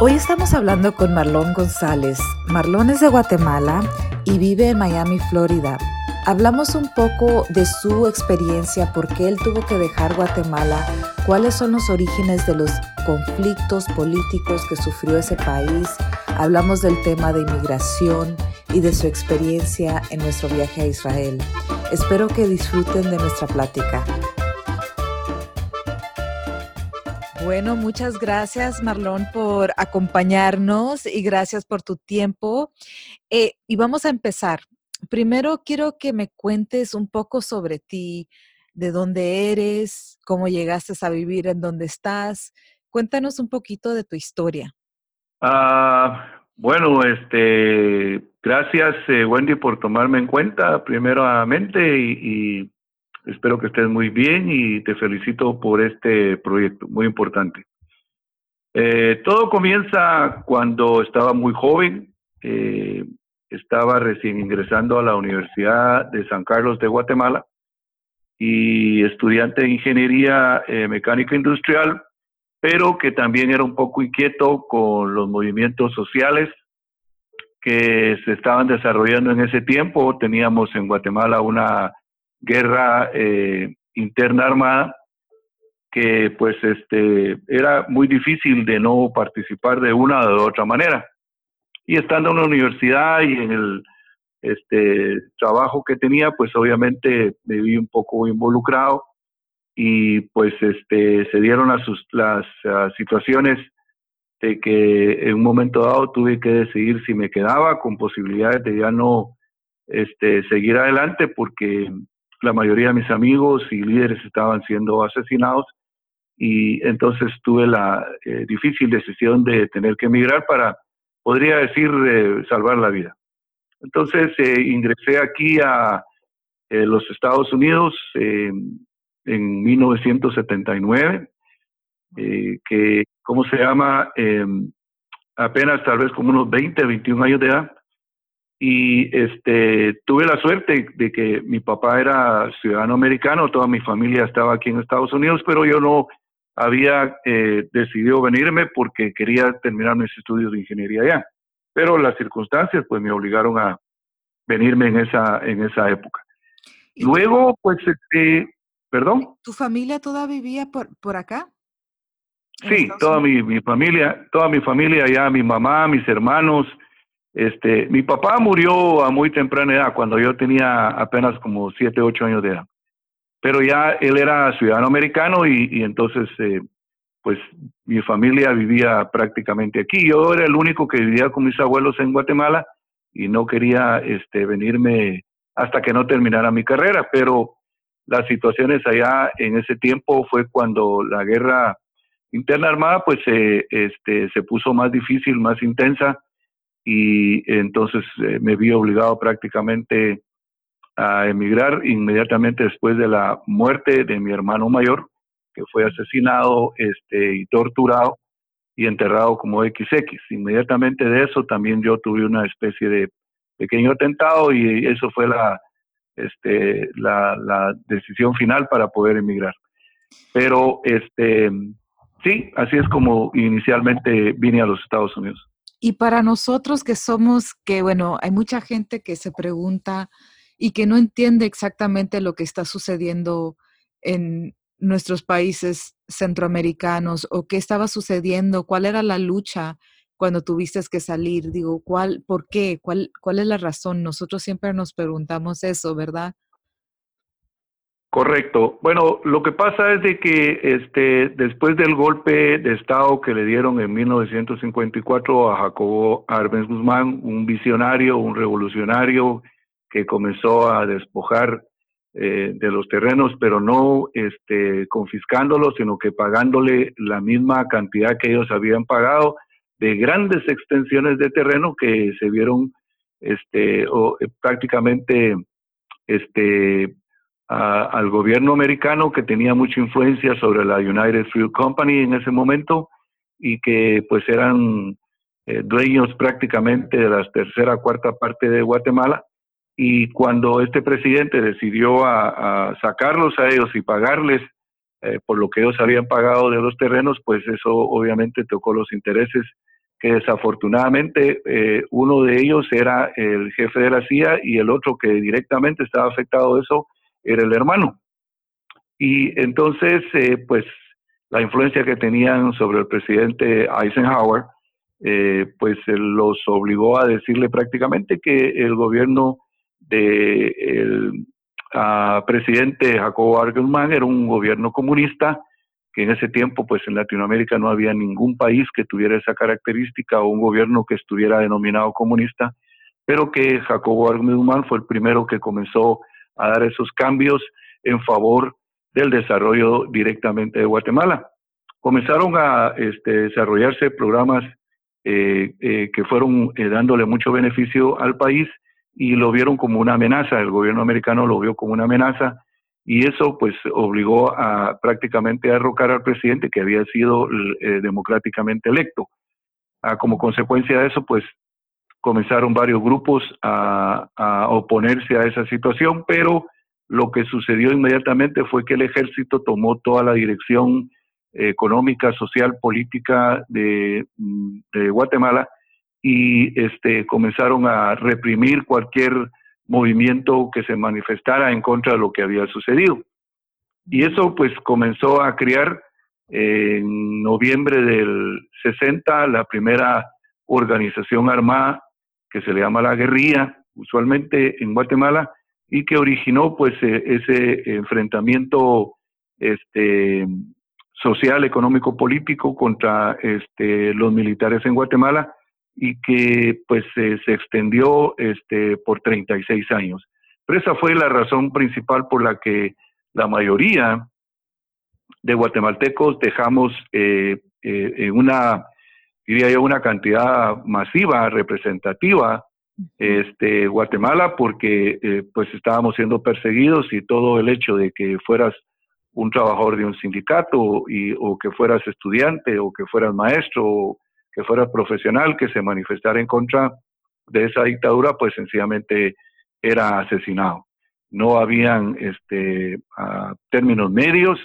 Hoy estamos hablando con Marlon González. Marlon es de Guatemala y vive en Miami, Florida. Hablamos un poco de su experiencia, por qué él tuvo que dejar Guatemala, cuáles son los orígenes de los conflictos políticos que sufrió ese país. Hablamos del tema de inmigración y de su experiencia en nuestro viaje a Israel. Espero que disfruten de nuestra plática. Bueno, muchas gracias Marlon por acompañarnos y gracias por tu tiempo. Eh, y vamos a empezar. Primero quiero que me cuentes un poco sobre ti, de dónde eres, cómo llegaste a vivir en donde estás. Cuéntanos un poquito de tu historia. Ah, bueno, este, gracias eh, Wendy por tomarme en cuenta primeramente y, y Espero que estés muy bien y te felicito por este proyecto, muy importante. Eh, todo comienza cuando estaba muy joven. Eh, estaba recién ingresando a la Universidad de San Carlos de Guatemala y estudiante de ingeniería eh, mecánica industrial, pero que también era un poco inquieto con los movimientos sociales que se estaban desarrollando en ese tiempo. Teníamos en Guatemala una guerra eh, interna armada que pues este era muy difícil de no participar de una o de otra manera. Y estando en la universidad y en el este trabajo que tenía, pues obviamente me vi un poco involucrado y pues este se dieron a sus, las situaciones de que en un momento dado tuve que decidir si me quedaba con posibilidades de ya no este seguir adelante porque la mayoría de mis amigos y líderes estaban siendo asesinados y entonces tuve la eh, difícil decisión de tener que emigrar para, podría decir, eh, salvar la vida. Entonces eh, ingresé aquí a los Estados Unidos en 1979, que, ¿cómo se llama? Apenas tal vez como unos 20, 21 años de edad y este tuve la suerte de que mi papá era ciudadano americano, toda mi familia estaba aquí en Estados Unidos, pero yo no había eh, decidido venirme porque quería terminar mis estudios de ingeniería allá. Pero las circunstancias pues me obligaron a venirme en esa en esa época. Luego pues este, perdón. ¿Tu familia toda vivía por por acá? Sí, toda mi, mi familia, toda mi familia allá, mi mamá, mis hermanos, este, mi papá murió a muy temprana edad, cuando yo tenía apenas como 7, 8 años de edad. Pero ya él era ciudadano americano y, entonces, eh, pues mi familia vivía prácticamente aquí. Yo era el único que vivía con mis abuelos en Guatemala y no quería este, venirme hasta que no terminara mi carrera. Pero las situaciones allá en ese tiempo fue cuando la guerra interna armada pues eh, este, se puso más difícil, más intensa y entonces eh, me vi obligado prácticamente a emigrar inmediatamente después de la muerte de mi hermano mayor, que fue asesinado este, y torturado y enterrado como XX. Inmediatamente de eso también yo tuve una especie de pequeño atentado y eso fue la, este, la, la decisión final para poder emigrar. Pero este, sí, así es como inicialmente vine a los Estados Unidos. Y para nosotros que somos, que bueno, hay mucha gente que se pregunta y que no entiende exactamente lo que está sucediendo en nuestros países centroamericanos o qué estaba sucediendo, cuál era la lucha cuando tuviste que salir, digo, cuál, por qué, cuál, cuál es la razón. Nosotros siempre nos preguntamos eso, ¿verdad? Correcto. Bueno, lo que pasa es de que este, después del golpe de Estado que le dieron en 1954 a Jacobo Arbenz Guzmán, un visionario, un revolucionario que comenzó a despojar eh, de los terrenos, pero no este, confiscándolos, sino que pagándole la misma cantidad que ellos habían pagado de grandes extensiones de terreno que se vieron este, o, eh, prácticamente este, al gobierno americano que tenía mucha influencia sobre la United Fruit Company en ese momento y que pues eran eh, dueños prácticamente de la tercera cuarta parte de Guatemala. Y cuando este presidente decidió a, sacarlos a ellos y pagarles eh, por lo que ellos habían pagado de los terrenos, pues eso obviamente tocó los intereses que desafortunadamente eh, uno de ellos era el jefe de la CIA y el otro que directamente estaba afectado de eso era el hermano. Y entonces, eh, pues la influencia que tenían sobre el presidente Eisenhower, eh, pues los obligó a decirle prácticamente que el gobierno del de ah, presidente Jacobo Argelman era un gobierno comunista que en ese tiempo pues en Latinoamérica no había ningún país que tuviera esa característica o un gobierno que estuviera denominado comunista, pero que Jacobo Argüello fue el primero que comenzó a dar esos cambios en favor del desarrollo directamente de Guatemala. Comenzaron a este, desarrollarse programas eh, eh, que fueron eh, dándole mucho beneficio al país y lo vieron como una amenaza, el gobierno americano lo vio como una amenaza y eso pues obligó a prácticamente a derrocar al presidente que había sido eh, democráticamente electo. Ah, como consecuencia de eso pues comenzaron varios grupos a, oponerse a esa situación, pero lo que sucedió inmediatamente fue que el ejército tomó toda la dirección económica, social, política de, de Guatemala y este, comenzaron a reprimir cualquier movimiento que se manifestara en contra de lo que había sucedido. Y eso pues comenzó a crear en noviembre del 60 la primera organización armada que se le llama la guerrilla, usualmente en Guatemala, y que originó pues e, ese enfrentamiento este, social, económico, político contra este, los militares en Guatemala y que pues se extendió este, por 36 años. Pero esa fue la razón principal por la que la mayoría de guatemaltecos dejamos eh, eh, una, diría yo, una cantidad masiva, representativa, este, Guatemala, porque eh, pues estábamos siendo perseguidos y todo el hecho de que fueras un trabajador de un sindicato y, o que fueras estudiante o que fueras maestro que fuera profesional, que se manifestara en contra de esa dictadura, pues sencillamente era asesinado. No habían este, términos medios,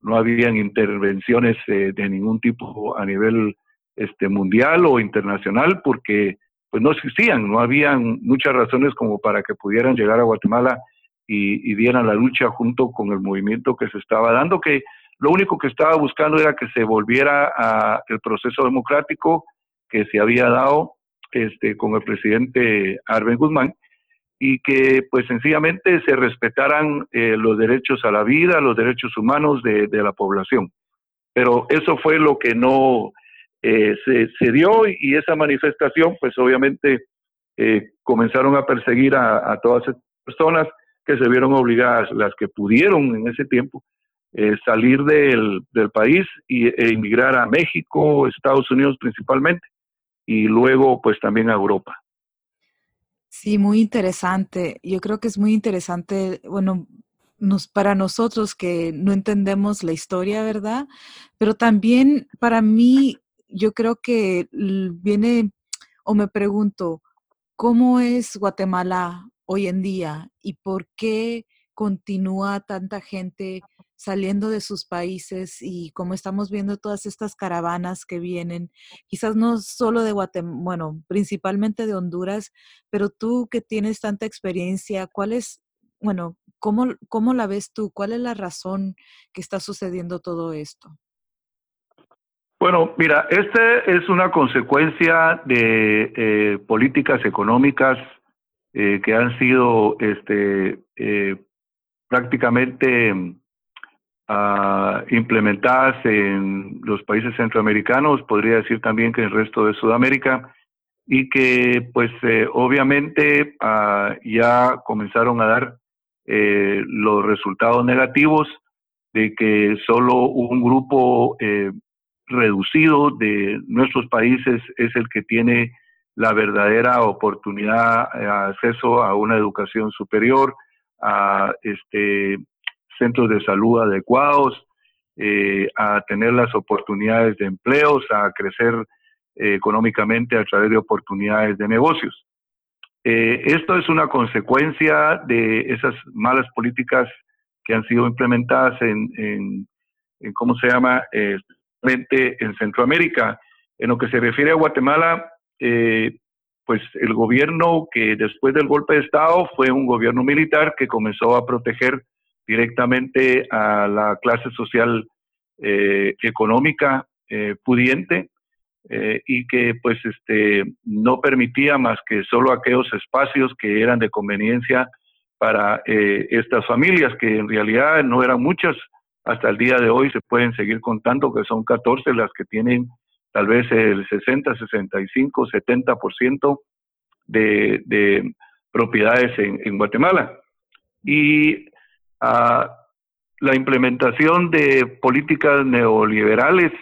no habían intervenciones eh, de ningún tipo a nivel este, mundial o internacional, porque pues no existían, no habían muchas razones como para que pudieran llegar a Guatemala y, y dieran la lucha junto con el movimiento que se estaba dando, que lo único que estaba buscando era que se volviera a el proceso democrático que se había dado este, con el presidente Arben Guzmán y que pues sencillamente se respetaran eh, los derechos a la vida, los derechos humanos de, la población. Pero eso fue lo que no eh, se, dio y esa manifestación pues obviamente eh, comenzaron a perseguir a, a todas esas personas que se vieron obligadas, las que pudieron en ese tiempo, eh, salir del, país y, e emigrar a México, Estados Unidos principalmente, y luego pues también a Europa. Sí, muy interesante. Yo creo que es muy interesante, bueno, nos, para nosotros que no entendemos la historia, ¿verdad? Pero también para mí, yo creo que viene, o me pregunto, ¿cómo es Guatemala hoy en día y por qué continúa tanta gente saliendo de sus países y como estamos viendo todas estas caravanas que vienen, quizás no solo de Guatemala, bueno, principalmente de Honduras, pero tú que tienes tanta experiencia, ¿cuál es, bueno, cómo, cómo la ves tú? ¿Cuál es la razón que está sucediendo todo esto? Bueno, mira, esta es una consecuencia de eh, políticas económicas eh, que han sido este, eh, prácticamente implementadas en los países centroamericanos, podría decir también que en el resto de Sudamérica, y que pues eh, obviamente ah, ya comenzaron a dar los resultados negativos de que solo un grupo eh, reducido de nuestros países es el que tiene la verdadera oportunidad, acceso a una educación superior, a este, centros de salud adecuados, eh, a tener las oportunidades de empleos, a crecer eh, económicamente a través de oportunidades de negocios. Eh, esto es una consecuencia de esas malas políticas que han sido implementadas en, en, ¿cómo se llama?, en Centroamérica. En lo que se refiere a Guatemala, eh, pues el gobierno que después del golpe de Estado fue un gobierno militar que comenzó a proteger directamente a la clase social eh, económica eh, pudiente y que pues este no permitía más que solo aquellos espacios que eran de conveniencia para estas familias que en realidad no eran muchas hasta el día de hoy se pueden seguir contando que son 14 las que tienen tal vez el 60, 65, 70% de, de propiedades en, Guatemala. Y a la implementación de políticas neoliberales,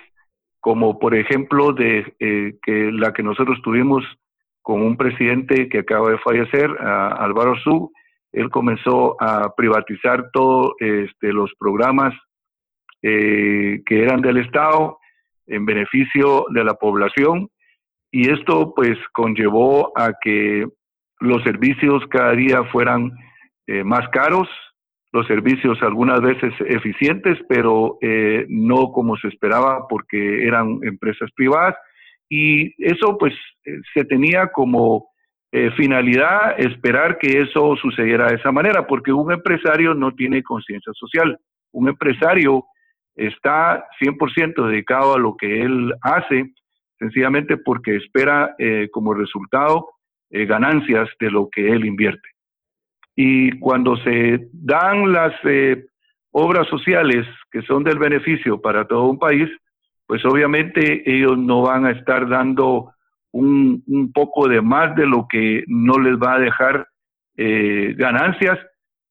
como por ejemplo de eh, que la que nosotros tuvimos con un presidente que acaba de fallecer, Álvaro Su, él comenzó a privatizar todos este, los programas eh, que eran del Estado en beneficio de la población y esto pues conllevó a que los servicios cada día fueran eh, más caros, los servicios algunas veces eficientes, pero eh, no como se esperaba porque eran empresas privadas y eso pues eh, se tenía como eh, finalidad esperar que eso sucediera de esa manera, porque un empresario no tiene conciencia social. Un empresario está 100% dedicado a lo que él hace, sencillamente porque espera como resultado ganancias de lo que él invierte. Y cuando se dan las eh, obras sociales que son del beneficio para todo un país, pues obviamente ellos no van a estar dando un, un poco de más de lo que no les va a dejar eh, ganancias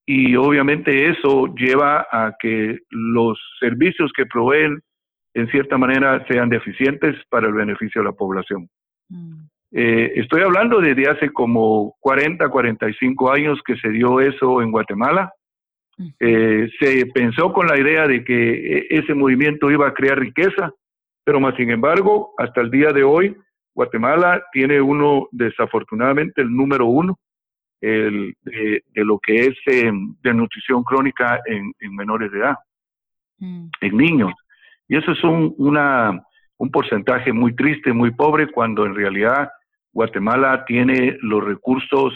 y obviamente eso lleva a que los servicios que proveen en cierta manera sean deficientes para el beneficio de la población. Mm. Eh, estoy hablando desde hace como 40, 45 años que se dio eso en Guatemala. Eh, se pensó con la idea de que e, ese movimiento iba a crear riqueza, pero más sin embargo, hasta el día de hoy, Guatemala tiene uno, desafortunadamente, el número uno el, de, lo que es em, de nutrición crónica en, menores de edad, mm. en niños. Y eso es un, una, un porcentaje muy triste, muy pobre, cuando en realidad Guatemala tiene los recursos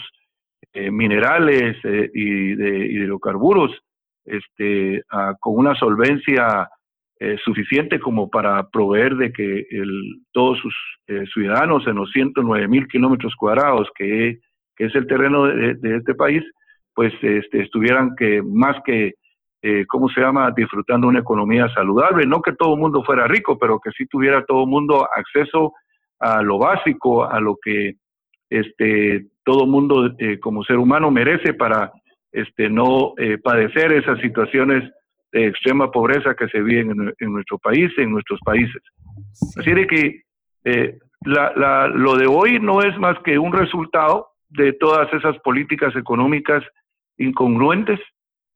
eh, minerales eh, y de hidrocarburos este, con una solvencia eh, suficiente como para proveer de que el, todos sus ciudadanos en los 109 mil kilómetros cuadrados que, que, es el terreno de, este país, pues este, estuvieran que más que, ¿cómo se llama?, disfrutando una economía saludable. No que todo el mundo fuera rico, pero que sí tuviera todo el mundo acceso a lo básico, a lo que este, todo mundo eh, como ser humano merece para este, no eh, padecer esas situaciones de extrema pobreza que se viven en, nuestro país, en nuestros países. Así de que eh, la, lo de hoy no es más que un resultado de todas esas políticas económicas incongruentes,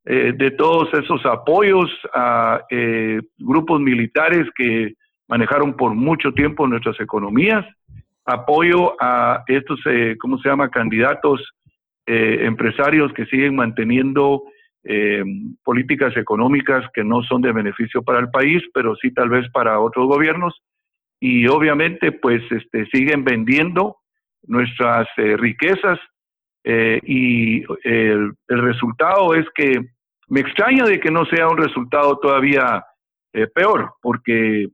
de todos esos apoyos a grupos militares que manejaron por mucho tiempo nuestras economías, apoyo a estos, eh, ¿cómo se llama?, candidatos eh, empresarios que siguen manteniendo eh, políticas económicas que no son de beneficio para el país, pero sí tal vez para otros gobiernos. Y obviamente, pues, este, siguen vendiendo nuestras riquezas y el, resultado es que me extraña de que no sea un resultado todavía peor, porque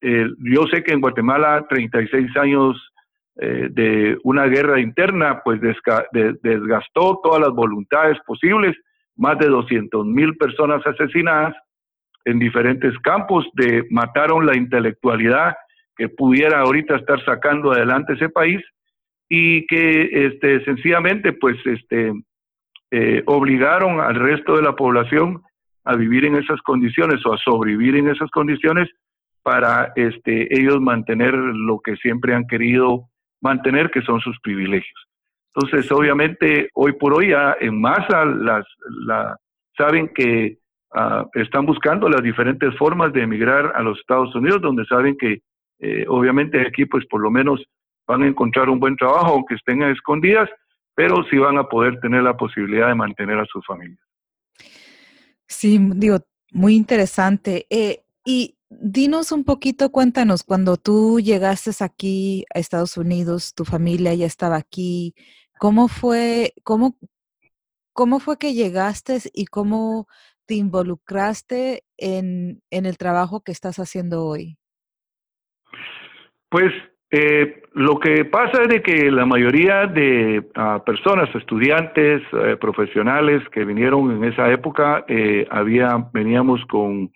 eh, yo sé que en Guatemala 36 años eh, de una guerra interna, pues desgastó todas las voluntades posibles, más de 200 mil personas asesinadas en diferentes campos, de mataron la intelectualidad que pudiera ahorita estar sacando adelante ese país y que este, sencillamente pues este, eh, obligaron al resto de la población a vivir en esas condiciones o a sobrevivir en esas condiciones para este, ellos mantener lo que siempre han querido mantener, que son sus privilegios. Entonces, obviamente, hoy por hoy ya en masa las, la, saben que ah, están buscando las diferentes formas de emigrar a los Estados Unidos, donde saben que eh, obviamente aquí pues por lo menos van a encontrar un buen trabajo, aunque estén a escondidas, pero sí van a poder tener la posibilidad de mantener a sus familias. Sí, digo, muy interesante. Eh, y dinos un poquito, cuéntanos, cuando tú llegaste aquí a Estados Unidos, tu familia ya estaba aquí, ¿cómo fue, cómo, cómo fue que llegaste y cómo te involucraste en, en el trabajo que estás haciendo hoy? Pues eh, lo que pasa es de que la mayoría de uh, personas, estudiantes, eh, profesionales que vinieron en esa época, eh, había, veníamos con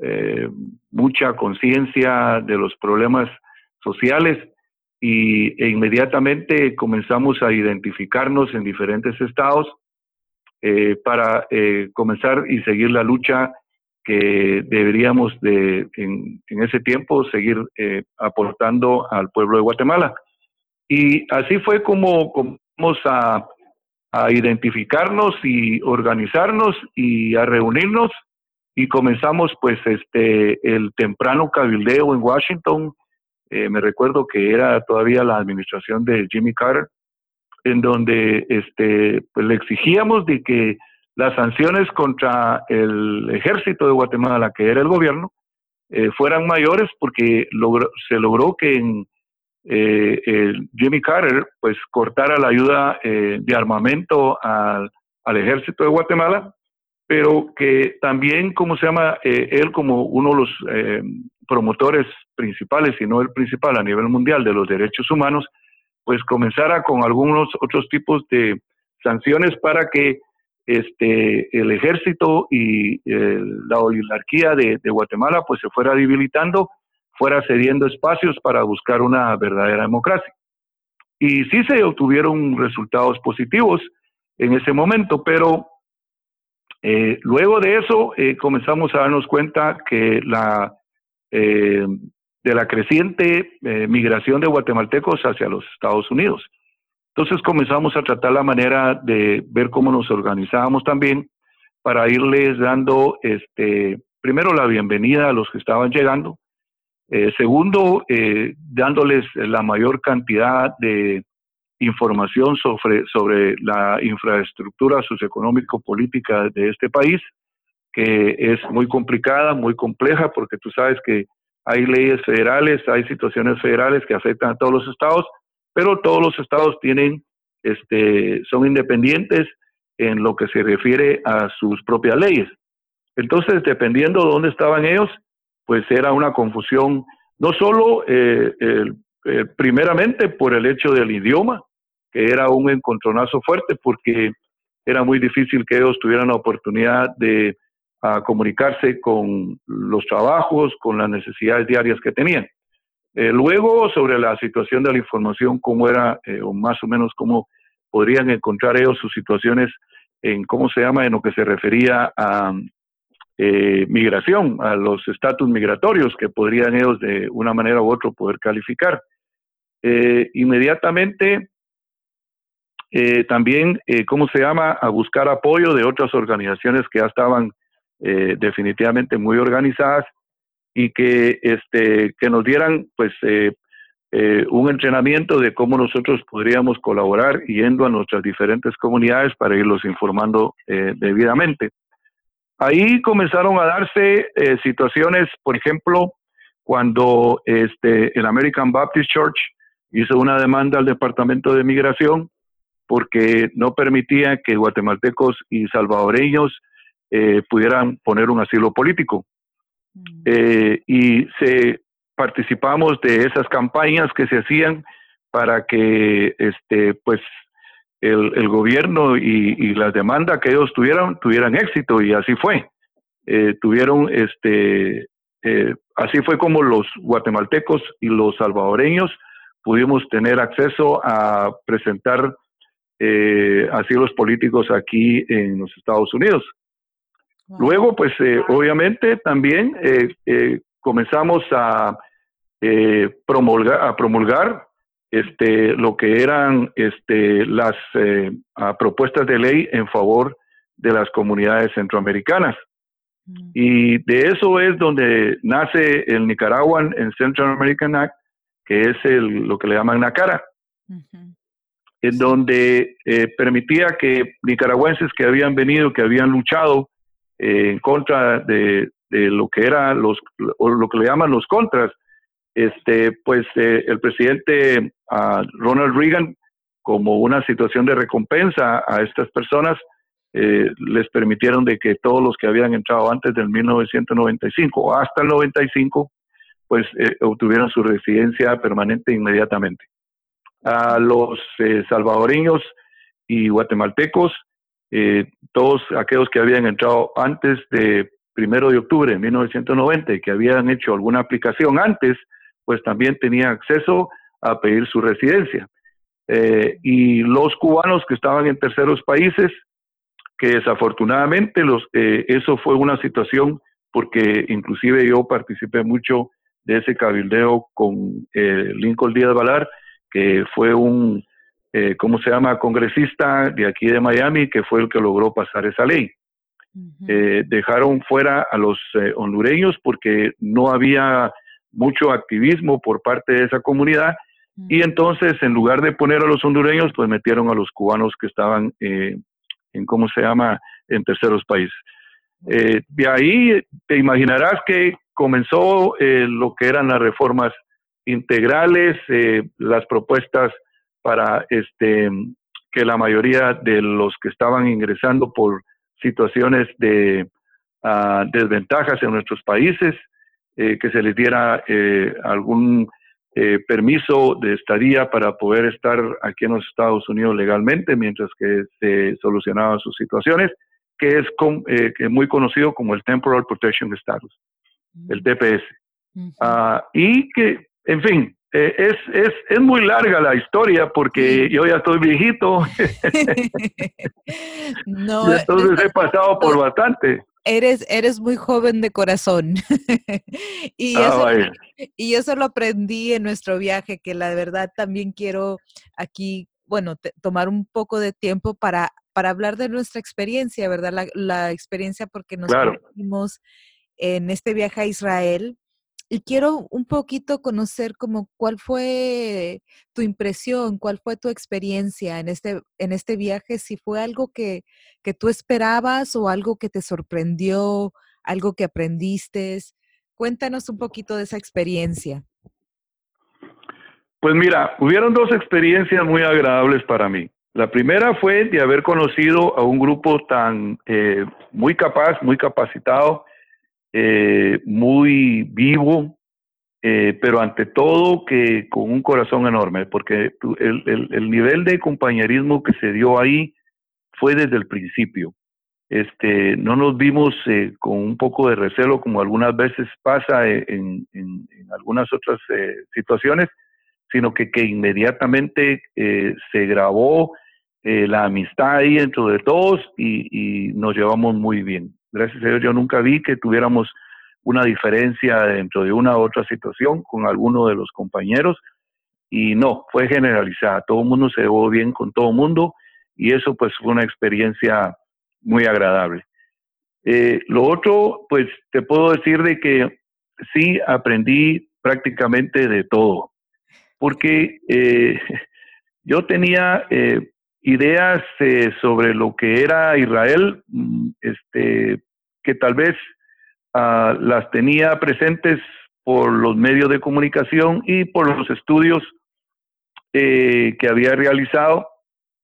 eh, mucha conciencia de los problemas sociales y e inmediatamente comenzamos a identificarnos en diferentes estados eh, para comenzar y seguir la lucha que deberíamos de en, ese tiempo seguir eh, aportando al pueblo de Guatemala. Y así fue como comenzamos a, a identificarnos y organizarnos y a reunirnos y comenzamos pues este el temprano cabildeo en Washington. Eh, me recuerdo que era todavía la administración de Jimmy Carter, en donde este pues le exigíamos de que las sanciones contra el ejército de Guatemala, que era el gobierno, eh, fueran mayores porque se logró que en, eh, Jimmy Carter pues cortara la ayuda eh, de armamento al, al, ejército de Guatemala, pero que también, como se llama, eh, él como uno de los eh, promotores principales, si no el principal a nivel mundial de los derechos humanos, pues comenzara con algunos otros tipos de sanciones para que este, el ejército y eh, la oligarquía de, Guatemala pues se fuera debilitando, fuera cediendo espacios para buscar una verdadera democracia. Y sí se obtuvieron resultados positivos en ese momento, pero eh, luego de eso eh, comenzamos a darnos cuenta que la de la creciente migración de guatemaltecos hacia los Estados Unidos. Entonces comenzamos a tratar la manera de ver cómo nos organizábamos también para irles dando, este, primero la bienvenida a los que estaban llegando, eh, segundo, eh, dándoles la mayor cantidad de información sobre, sobre la infraestructura socioeconómico-política de este país, que es muy complicada, muy compleja, porque tú sabes que hay leyes federales, hay situaciones federales que afectan a todos los estados, pero todos los estados tienen, este, son independientes en lo que se refiere a sus propias leyes. Entonces, dependiendo de dónde estaban ellos, pues era una confusión, no solo eh, eh, primeramente por el hecho del idioma, que era un encontronazo fuerte porque era muy difícil que ellos tuvieran la oportunidad de a, comunicarse con los trabajos, con las necesidades diarias que tenían. Eh, luego, sobre la situación de la información, cómo era, eh, o más o menos cómo podrían encontrar ellos sus situaciones en, ¿cómo se llama?, en lo que se refería a eh, migración, a los estatus migratorios que podrían ellos de una manera u otra poder calificar. Inmediatamente, también, ¿cómo se llama?, a buscar apoyo de otras organizaciones que ya estaban definitivamente muy organizadas y que, este, que nos dieran pues eh, eh, un entrenamiento de cómo nosotros podríamos colaborar yendo a nuestras diferentes comunidades para irlos informando eh, debidamente. Ahí comenzaron a darse eh, situaciones, por ejemplo, cuando este, el American Baptist Church hizo una demanda al Departamento de Migración porque no permitía que guatemaltecos y salvadoreños pudieran poner un asilo político. Mm. eh, y se participamos de esas campañas que se hacían para que este pues el, gobierno y, y, la demanda que ellos tuvieran tuvieran éxito y así fue eh, tuvieron este eh, así fue como los guatemaltecos y los salvadoreños pudimos tener acceso a presentar eh, asilos políticos aquí en los Estados Unidos Luego, pues eh, obviamente también eh, eh, comenzamos a, eh, promulgar, a promulgar este, lo que eran este, las eh, propuestas de ley en favor de las comunidades centroamericanas. Mm. Y de eso es donde nace el Nicaraguan en Central American Act, que es el, lo que le llaman NACARA, uh -huh. en donde permitía que nicaragüenses que habían venido, que habían luchado en contra de, lo que era los, o lo que le llaman los contras, este, pues el presidente ah, Ronald Reagan, como una situación de recompensa a estas personas, les permitieron de que todos los que habían entrado antes del 1995 hasta el 95 pues eh, obtuvieron su residencia permanente inmediatamente. A los eh, salvadoreños y guatemaltecos, eh, todos aquellos que habían entrado antes de primero de octubre de 1990 y que habían hecho alguna aplicación antes, pues también tenían acceso a pedir su residencia. y los cubanos que estaban en terceros países, que desafortunadamente los, eso fue una situación porque inclusive yo participé mucho de ese cabildeo con eh, Lincoln Díaz Valar, que fue un, eh, ¿cómo se llama?, congresista de aquí de Miami, que fue el que logró pasar esa ley. Eh, dejaron fuera a los hondureños porque no había mucho activismo por parte de esa comunidad y entonces en lugar de poner a los hondureños, pues metieron a los cubanos que estaban en, ¿cómo se llama?, en terceros países. de ahí te imaginarás que comenzó eh, lo que eran las reformas integrales, eh, las propuestas para este que la mayoría de los que estaban ingresando por situaciones de ah, desventajas en nuestros países, eh, que se les diera algún permiso de estadía para poder estar aquí en los Estados Unidos legalmente mientras que se solucionaban sus situaciones, que es muy conocido como el Temporal Protection Status el TPS. Ah, y que, en fin, eh, es, es, es, muy larga la historia porque yo ya estoy viejito. no, entonces he pasado por bastante. Eres, eres muy joven de corazón. y, ah, eso, y eso lo aprendí en nuestro viaje, que la verdad también quiero aquí, bueno, tomar un poco de tiempo para, para hablar de nuestra experiencia, ¿verdad? La, la experiencia porque nos claro en este viaje a Israel y quiero un poquito conocer como cuál fue tu impresión, cuál fue tu experiencia en este, en este viaje, si fue algo que, que tú esperabas o algo que te sorprendió, algo que aprendiste. Cuéntanos un poquito de esa experiencia. Pues mira, hubieron dos experiencias muy agradables para mí. La primera fue de haber conocido a un grupo tan eh, muy capaz, muy capacitado, eh, muy vivo, eh, pero ante todo que con un corazón enorme, porque el, el, nivel de compañerismo que se dio ahí fue desde el principio. Este, no nos vimos eh, con un poco de recelo como algunas veces pasa en, en, algunas otras situaciones, sino que, que inmediatamente se grabó la amistad ahí dentro de todos y, y nos llevamos muy bien gracias a Dios yo nunca vi que tuviéramos una diferencia dentro de una u otra situación con alguno de los compañeros y no, fue generalizada, todo el mundo se llevó bien con todo el mundo y eso pues fue una experiencia muy agradable. Eh, lo otro, pues te puedo decir de que sí aprendí prácticamente de todo, porque eh, yo tenía eh, ideas eh, sobre lo que era Israel, mm, este, que tal vez ah, las tenía presentes por los medios de comunicación y por los estudios eh, que había realizado,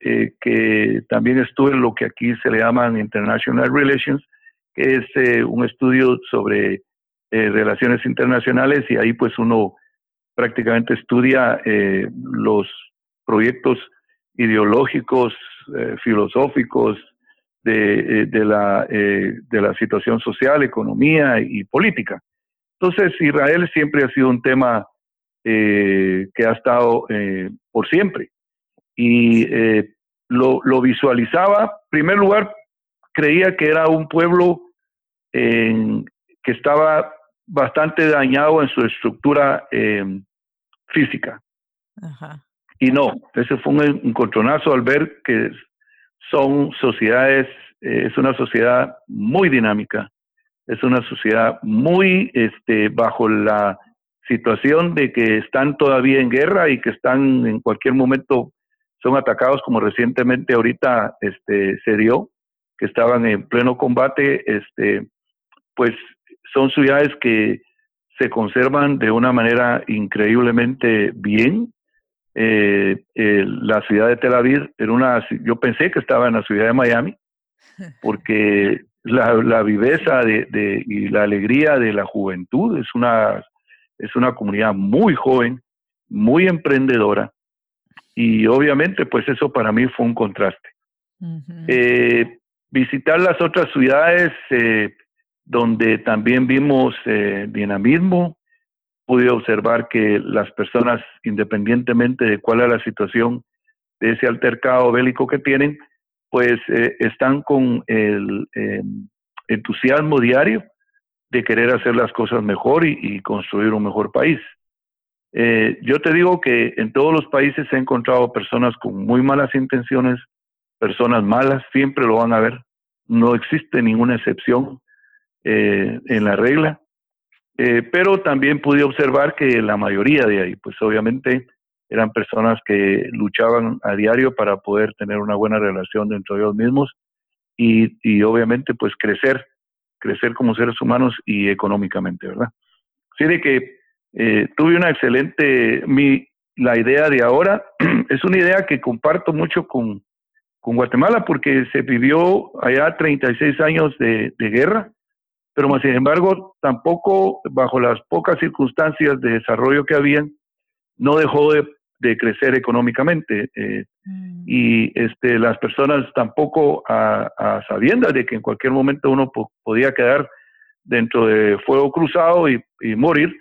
eh, que también estuve en lo que aquí se le llaman International Relations, que es un estudio sobre relaciones internacionales y ahí pues uno prácticamente estudia los proyectos ideológicos, eh, filosóficos de, eh, de, la, eh, de la situación social, economía y política. Entonces, Israel siempre ha sido un tema que ha estado por siempre. Y lo, lo, visualizaba, en primer lugar, creía que era un pueblo que estaba bastante dañado en su estructura física. Ajá. Y no, ese fue un encontronazo al ver que son sociedades, eh, es una sociedad muy dinámica, es una sociedad muy este, bajo la situación de que están todavía en guerra y que están en cualquier momento son atacados como recientemente ahorita este, se dio que estaban en pleno combate, este, pues son ciudades que se conservan de una manera increíblemente bien. Eh, la ciudad de Tel Aviv era una, yo pensé que estaba en la ciudad de Miami, porque la, la viveza de, y la alegría de la juventud es una, es una comunidad muy joven, muy emprendedora, y obviamente pues eso para mí fue un contraste. eh, visitar las otras ciudades eh, donde también vimos eh, dinamismo, pude observar que las personas, independientemente de cuál es la situación de ese altercado bélico que tienen, pues eh, están con el entusiasmo diario de querer hacer las cosas mejor y, construir un mejor país. yo te digo que en todos los países he encontrado personas con muy malas intenciones, personas malas, siempre lo van a ver, no existe ninguna excepción eh, en la regla, eh, pero también pude observar que la mayoría de ahí, pues obviamente eran personas que luchaban a diario para poder tener una buena relación dentro de ellos mismos y, y obviamente pues crecer, crecer como seres humanos y económicamente, ¿verdad? Así de que eh, tuve una excelente, mi, la idea de ahora es una idea que comparto mucho con, con Guatemala porque se vivió allá 36 años de, guerra, pero más sin embargo tampoco bajo las pocas circunstancias de desarrollo que habían, no dejó de, crecer económicamente. Eh, mm. Y este, las personas tampoco a, a, sabiendas de que en cualquier momento uno podía quedar dentro de fuego cruzado y, y morir,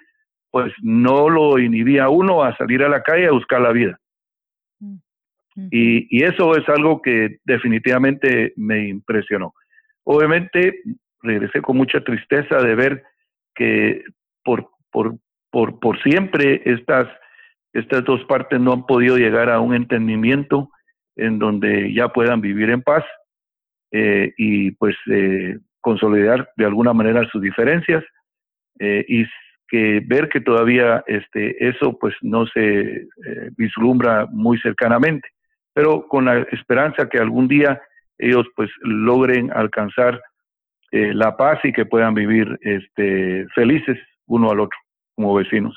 pues no lo inhibía uno a salir a la calle a buscar la vida. Y, eso es algo que definitivamente me impresionó. Obviamente, regresé con mucha tristeza de ver que por, por, por, por siempre estas, estas dos partes no han podido llegar a un entendimiento en donde ya puedan vivir en paz eh, y pues eh, consolidar de alguna manera sus diferencias eh, y que ver que todavía este, eso pues no se vislumbra muy cercanamente. Pero con la esperanza que algún día ellos pues logren alcanzar eh, la paz y que puedan vivir este, felices uno al otro como vecinos.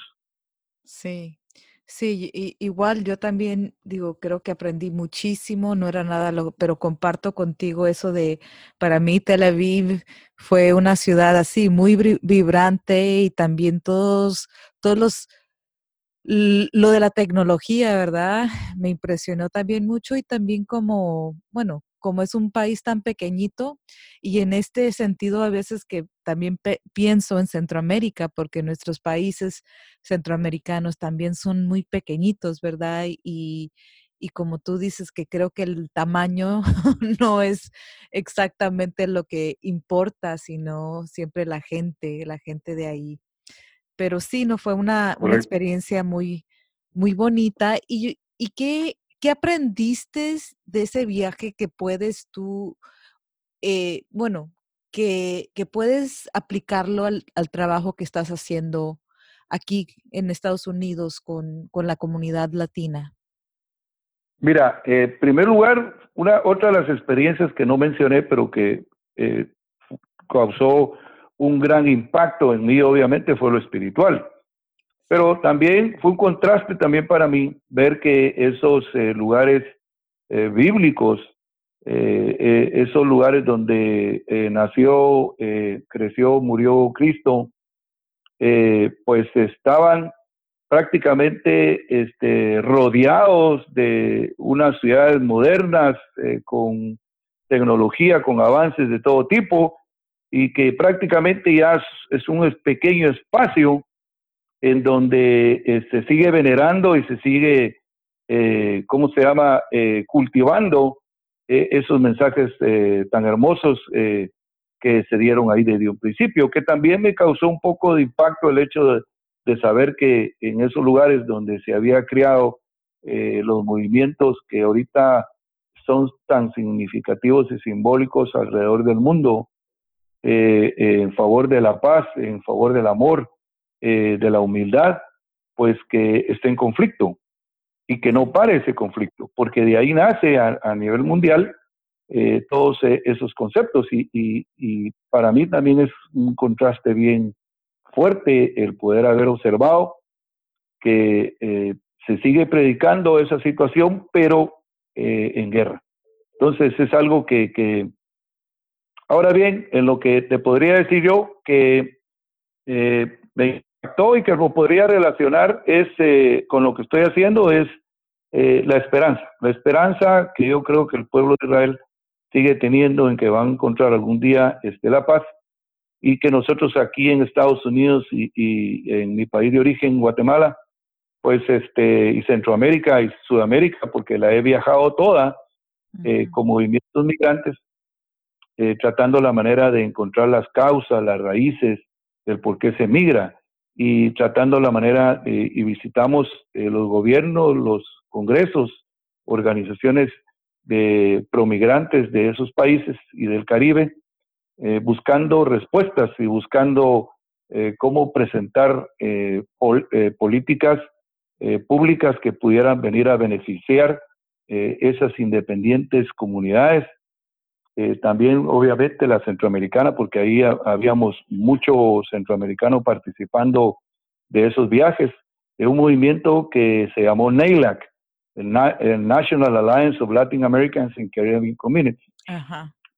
Sí, sí, igual yo también digo, creo que aprendí muchísimo, no era nada, lo, pero comparto contigo eso de, para mí Tel Aviv fue una ciudad así muy vibrante y también todos, todos los lo de la tecnología, ¿verdad? Me impresionó también mucho y también como, bueno, como es un país tan pequeñito y en este sentido a veces que también pienso en Centroamérica, porque nuestros países centroamericanos también son muy pequeñitos, ¿verdad? Y, y como tú dices que creo que el tamaño no es exactamente lo que importa, sino siempre la gente, la gente de ahí pero sí, no fue una, una experiencia muy, muy bonita. ¿Y, y qué, qué aprendiste de ese viaje que puedes tú, eh, bueno, que, que, puedes aplicarlo al, trabajo que estás haciendo aquí en Estados Unidos con, con la comunidad latina? Mira, eh, en primer lugar, una, otra de las experiencias que no mencioné, pero que eh, causó un gran impacto en mí, obviamente, fue lo espiritual. Pero también fue un contraste también para mí ver que esos eh, lugares eh, bíblicos, eh, esos lugares donde nació, creció, murió Cristo, pues estaban prácticamente este, rodeados de unas ciudades modernas con tecnología, con avances de todo tipo, y que prácticamente ya es, un pequeño espacio en donde eh, se sigue venerando y se sigue, eh, ¿cómo se llama?, eh, cultivando esos mensajes tan hermosos que se dieron ahí desde un principio, que también me causó un poco de impacto el hecho de, de saber que en esos lugares donde se había creado los movimientos que ahorita son tan significativos y simbólicos alrededor del mundo, eh, en favor de la paz, en favor del amor, eh, de la humildad, pues que esté en conflicto y que no pare ese conflicto, porque de ahí nace a, nivel mundial eh, todos esos conceptos y, y, para mí también es un contraste bien fuerte el poder haber observado que se sigue predicando esa situación, pero en guerra. Entonces es algo que, que, ahora bien, en lo que te podría decir yo que me impactó y que lo podría relacionar es con lo que estoy haciendo es eh, la esperanza, la esperanza que yo creo que el pueblo de Israel sigue teniendo en que van a encontrar algún día este, la paz y que nosotros aquí en Estados Unidos y, en mi país de origen, Guatemala, pues este, y Centroamérica y Sudamérica, porque la he viajado toda eh, con movimientos migrantes, eh, tratando la manera de encontrar las causas, las raíces del por qué se migra y tratando la manera, y visitamos los gobiernos, los congresos, organizaciones de promigrantes de esos países y del Caribe, eh, buscando respuestas y buscando eh, cómo presentar eh, políticas públicas que pudieran venir a beneficiar esas independientes comunidades. También, obviamente, la centroamericana, porque ahí habíamos muchos centroamericanos participando de esos viajes, de un movimiento que se llamó NAILAC, el, National Alliance of Latin Americans in Caribbean Communities.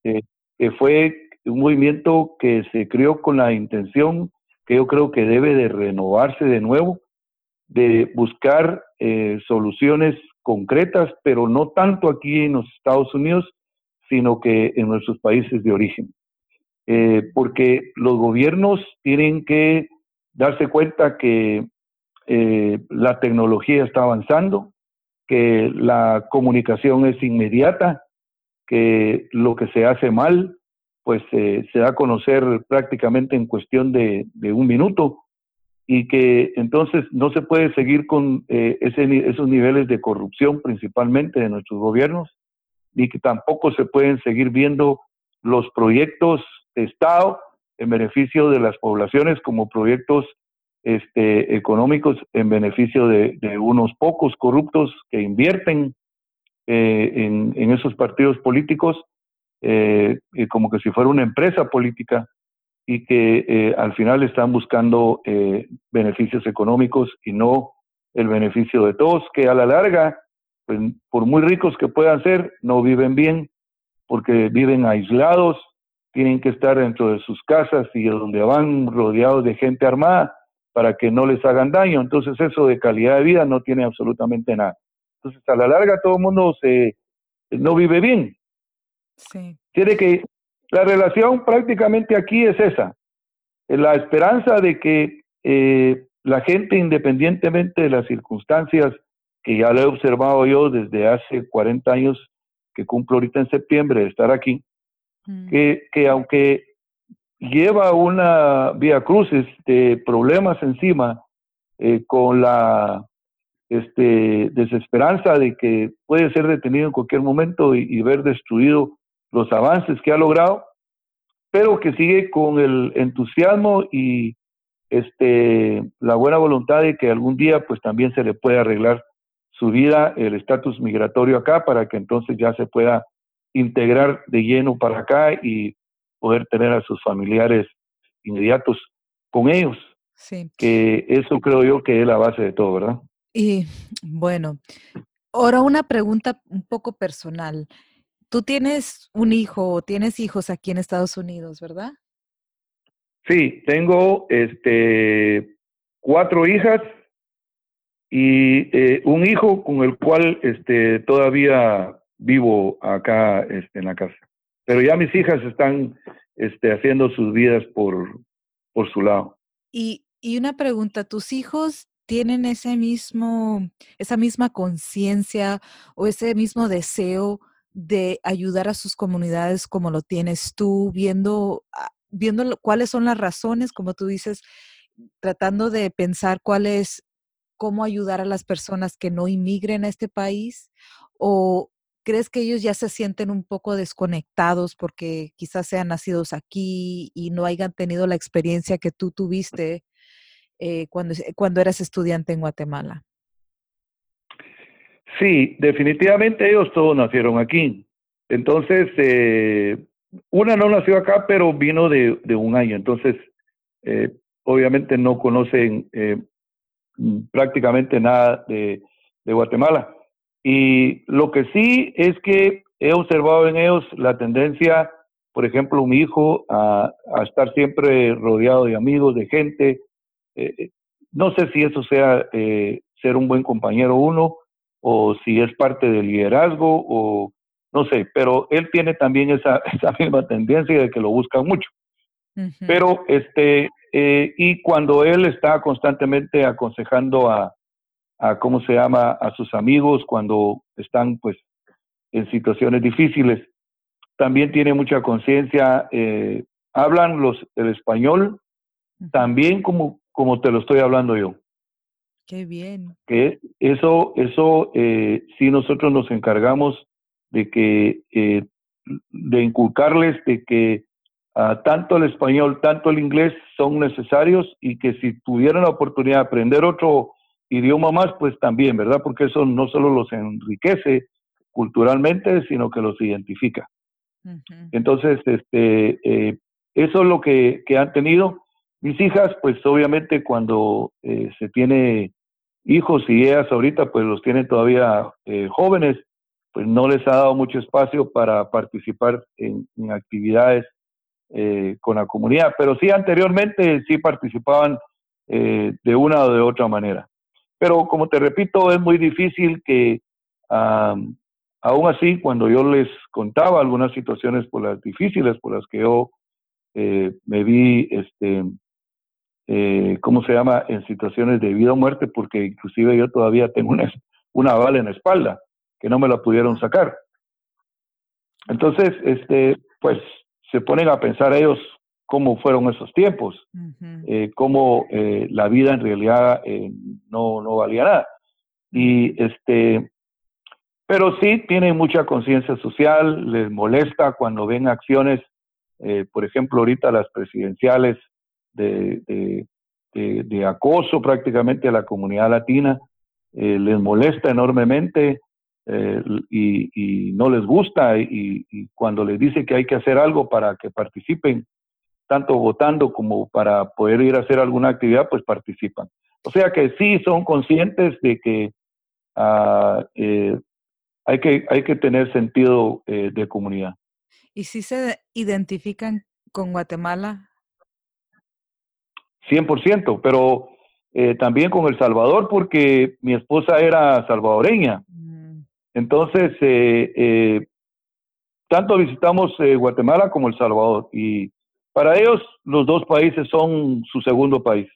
Eh, que fue un movimiento que se creó con la intención que yo creo que debe de renovarse de nuevo, de buscar eh, soluciones concretas, pero no tanto aquí en los Estados Unidos, sino que en nuestros países de origen. Eh, porque los gobiernos tienen que darse cuenta que la tecnología está avanzando, que la comunicación es inmediata, que lo que se hace mal, pues se da a conocer prácticamente en cuestión de, un minuto y que entonces no se puede seguir con eh, esos niveles de corrupción principalmente de nuestros gobiernos, ni que tampoco se pueden seguir viendo los proyectos de Estado en beneficio de las poblaciones como proyectos este, económicos en beneficio de, unos pocos corruptos que invierten eh, en, esos partidos políticos eh, como que si fuera una empresa política y que eh, al final están buscando beneficios económicos y no el beneficio de todos, que a la larga, pues, por muy ricos que puedan ser, no viven bien porque viven aislados, tienen que estar dentro de sus casas y donde van rodeados de gente armada para que no les hagan daño. Entonces eso de calidad de vida no tiene absolutamente nada. Entonces a la larga todo el mundo se, no vive bien. Sí. Tiene que, la relación prácticamente aquí es esa, la esperanza de que eh, la gente independientemente de las circunstancias que ya lo he observado yo desde hace 40 años que cumplo ahorita en septiembre de estar aquí, mm. que, que aunque lleva una vía cruces de problemas encima eh, con la este, desesperanza de que puede ser detenido en cualquier momento y, ver destruido los avances que ha logrado, pero que sigue con el entusiasmo y este, la buena voluntad de que algún día pues también se le pueda arreglar su vida, el estatus migratorio acá, para que entonces ya se pueda integrar de lleno para acá y poder tener a sus familiares inmediatos con ellos. Sí. Que eso creo yo que es la base de todo, ¿verdad? Y bueno, ahora una pregunta un poco personal. Tú tienes un hijo o tienes hijos aquí en Estados Unidos, ¿verdad? Sí, tengo este cuatro hijas y eh, un hijo con el cual este todavía vivo acá este, en la casa. Pero ya mis hijas están este, haciendo sus vidas por, por su lado. Y, y una pregunta, ¿tus hijos tienen ese mismo, esa misma conciencia o ese mismo deseo de ayudar a sus comunidades como lo tienes tú, viendo, viendo cuáles son las razones, como tú dices, tratando de pensar cuál es, cómo ayudar a las personas que no inmigren a este país? ¿O, ¿Crees que ellos ya se sienten un poco desconectados porque quizás sean nacidos aquí y no hayan tenido la experiencia que tú tuviste eh, cuando, cuando eras estudiante en Guatemala? Sí, definitivamente ellos todos nacieron aquí, Entonces, eh, una no nació acá, pero vino de, un año. Entonces, eh, obviamente no conocen prácticamente nada de, de, Guatemala. Y lo que sí es que he observado en ellos la tendencia, por ejemplo, mi hijo, a, a estar siempre rodeado de amigos, de gente. Eh, no sé si eso sea ser un buen compañero uno o si es parte del liderazgo o no sé, pero él tiene también esa, esa misma tendencia de que lo buscan mucho. Pero, este, eh, y cuando él está constantemente aconsejando a, a, ¿cómo se llama?, a sus amigos cuando están, pues, en situaciones difíciles, también tiene mucha conciencia, eh, hablan los, el español también como, como te lo estoy hablando yo. Qué bien. Que eso, eso, eh, sí nosotros nos encargamos de que, eh, de inculcarles de que uh, tanto el español, tanto el inglés son necesarios y que si tuvieran la oportunidad de aprender otro idioma más, pues también, ¿verdad? Porque eso no solo los enriquece culturalmente, sino que los identifica. Entonces, este, eh, eso es lo que, que, han tenido. Mis hijas, pues obviamente cuando eh, se tiene hijos y ellas ahorita, pues los tienen todavía eh, jóvenes, pues no les ha dado mucho espacio para participar en, actividades eh, con la comunidad, pero sí anteriormente sí participaban eh, de una o de otra manera. Pero como te repito, es muy difícil que aún así, cuando yo les contaba algunas situaciones por las difíciles por las que yo eh, me vi, este, ¿cómo se llama?, en situaciones de vida o muerte, porque inclusive yo todavía tengo una, una bala en la espalda que no me la pudieron sacar. Entonces, este, pues se ponen a pensar ellos cómo fueron esos tiempos, eh, cómo eh, la vida en realidad eh, no, no valía nada. Y este, pero sí tienen mucha conciencia social, les molesta cuando ven acciones, por ejemplo, ahorita las presidenciales de, de, de, acoso prácticamente a la comunidad latina, les molesta enormemente eh, y, no les gusta y, cuando les dice que hay que hacer algo para que participen, tanto votando como para poder ir a hacer alguna actividad, pues participan. O sea que sí son conscientes de que eh, hay, que hay que tener sentido eh, de comunidad. ¿Y si se identifican con Guatemala? 100%, pero también con El Salvador porque mi esposa era salvadoreña. Entonces, eh, eh, tanto visitamos eh, Guatemala como El Salvador y para ellos los dos países son su segundo país.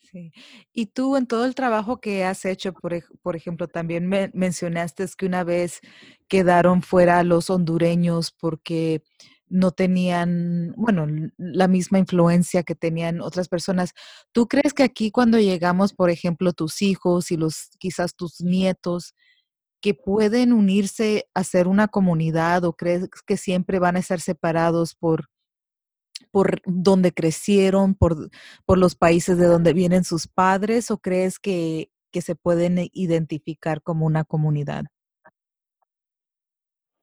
Sí. Y tú en todo el trabajo que has hecho, por, por ejemplo, también me mencionaste que una vez quedaron fuera los hondureños porque no tenían, bueno, la misma influencia que tenían otras personas. ¿Tú crees que aquí cuando llegamos, por ejemplo, tus hijos y los quizás tus nietos, que pueden unirse a ser una comunidad o crees que siempre van a estar separados por, por donde crecieron, por, por los países de donde vienen sus padres o crees que, que se pueden identificar como una comunidad?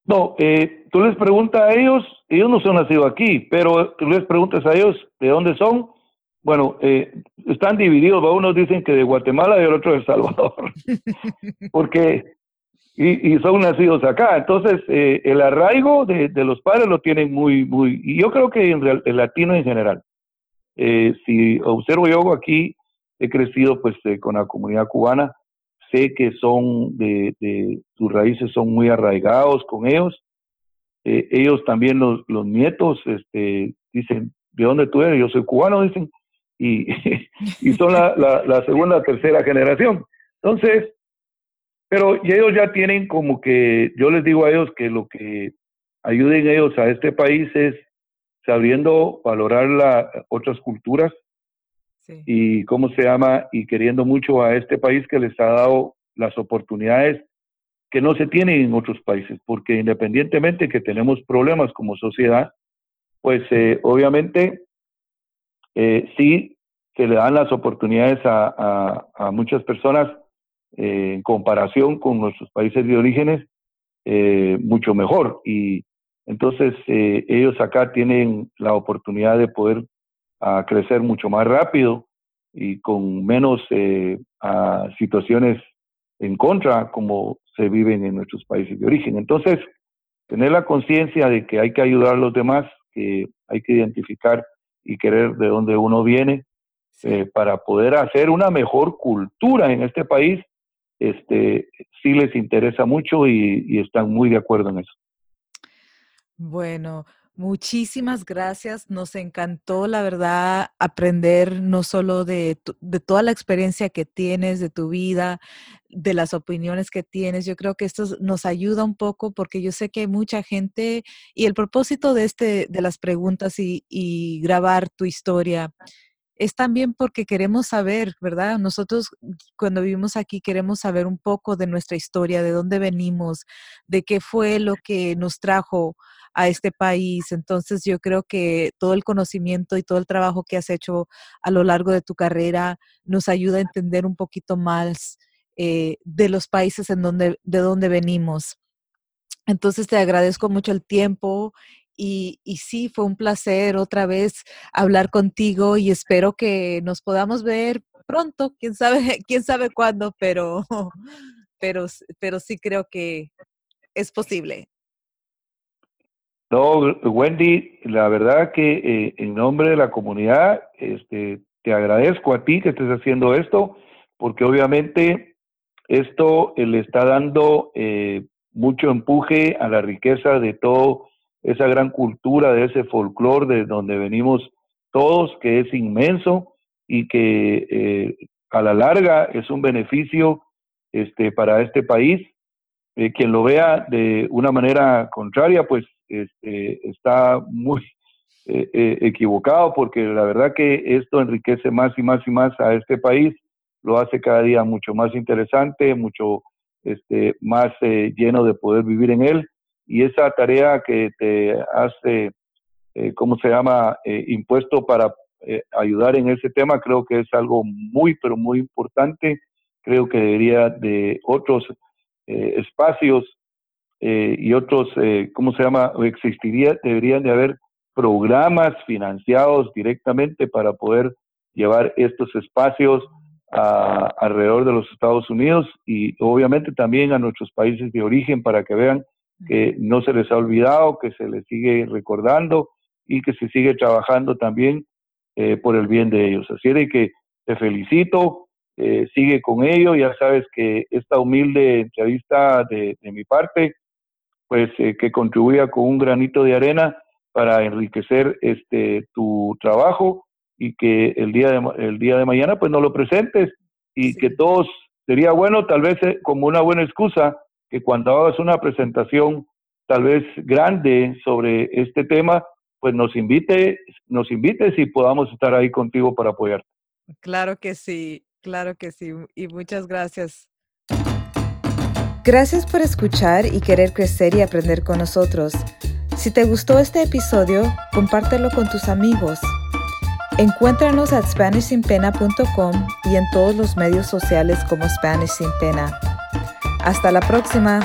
No, eh, tú les preguntas a ellos, ellos no son nacidos aquí, pero tú les preguntas a ellos de dónde son. Bueno, eh, están divididos, unos dicen que de Guatemala y el otro de El Salvador, porque y, son nacidos acá. Entonces, eh, el arraigo de, los padres lo tienen muy, muy, y yo creo que en el latino en general. Eh, si observo yo aquí, he crecido pues eh, con la comunidad cubana, sé que son de, de, sus raíces son muy arraigados con ellos. ellos también, los, los nietos, este, dicen, ¿de dónde tú eres? Yo soy cubano, dicen, y, y son la segunda, tercera generación. Entonces, pero ellos ya tienen como que, yo les digo a ellos que lo que ayuden ellos a este país es sabiendo valorar la, otras culturas y cómo se llama, y queriendo mucho a este país que les ha dado las oportunidades que no se tienen en otros países, porque independientemente que tenemos problemas como sociedad, pues eh, obviamente eh, sí se le dan las oportunidades a, a, a muchas personas eh, en comparación con nuestros países de orígenes, eh, mucho mejor. Y entonces eh, ellos acá tienen la oportunidad de poder ah, crecer mucho más rápido y con menos eh, situaciones en contra como se viven en nuestros países de origen. Entonces, tener la conciencia de que hay que ayudar a los demás, que hay que identificar y querer de dónde uno viene eh, para poder hacer una mejor cultura en este país, este, sí les interesa mucho y están muy de acuerdo en eso. Bueno, muchísimas gracias. Nos encantó, la verdad, aprender no solo de, de toda la experiencia que tienes, de tu vida, de las opiniones que tienes. Yo creo que esto nos ayuda un poco porque yo sé que hay mucha gente y el propósito de este, de las preguntas y, y grabar tu historia es también porque queremos saber, ¿verdad? Nosotros cuando vivimos aquí queremos saber un poco de nuestra historia, de dónde venimos, de qué fue lo que nos trajo a este país. Entonces yo creo que todo el conocimiento y todo el trabajo que has hecho a lo largo de tu carrera nos ayuda a entender un poquito más eh, de los países en donde, de donde venimos. Entonces te agradezco mucho el tiempo y, sí, fue un placer otra vez hablar contigo y espero que nos podamos ver pronto, quién sabe, quién sabe cuándo, pero, pero, pero sí creo que es posible. No, Wendy, la verdad que eh, en nombre de la comunidad, este, te agradezco a ti que estés haciendo esto, porque obviamente esto eh, le está dando eh, mucho empuje a la riqueza de todo esa gran cultura, de ese folclore de donde venimos todos, que es inmenso y que eh, a la larga es un beneficio este, para este país. Eh, quien lo vea de una manera contraria, pues este, está muy eh, equivocado porque la verdad que esto enriquece más y más y más a este país, lo hace cada día mucho más interesante, mucho este, más lleno de poder vivir en él y esa tarea que te hace, eh, ¿cómo se llama?, eh, impuesto para eh, ayudar en ese tema, creo que es algo muy, pero muy importante. Creo que debería de otros espacios y otros, ¿cómo se llama?, existiría, deberían de haber programas financiados directamente para poder llevar estos espacios a, alrededor de los Estados Unidos y obviamente también a nuestros países de origen para que vean que no se les ha olvidado, que se les sigue recordando y que se sigue trabajando también eh, por el bien de ellos. Así de que te felicito, eh, sigue con ello, ya sabes que esta humilde entrevista de, mi parte, pues eh, que contribuya con un granito de arena para enriquecer este tu trabajo y que el día de, el día de mañana pues no lo presentes y que todos sería bueno tal vez como una buena excusa que cuando hagas una presentación tal vez grande sobre este tema, pues nos invite, nos invites y podamos estar ahí contigo para apoyarte. Claro que sí, claro que sí. Y muchas gracias. Gracias por escuchar y querer crecer y aprender con nosotros. Si te gustó este episodio, compártelo con tus amigos. Encuéntranos a SpanishSinPena.com y en todos los medios sociales como Spanish Sin Pena. Hasta la próxima.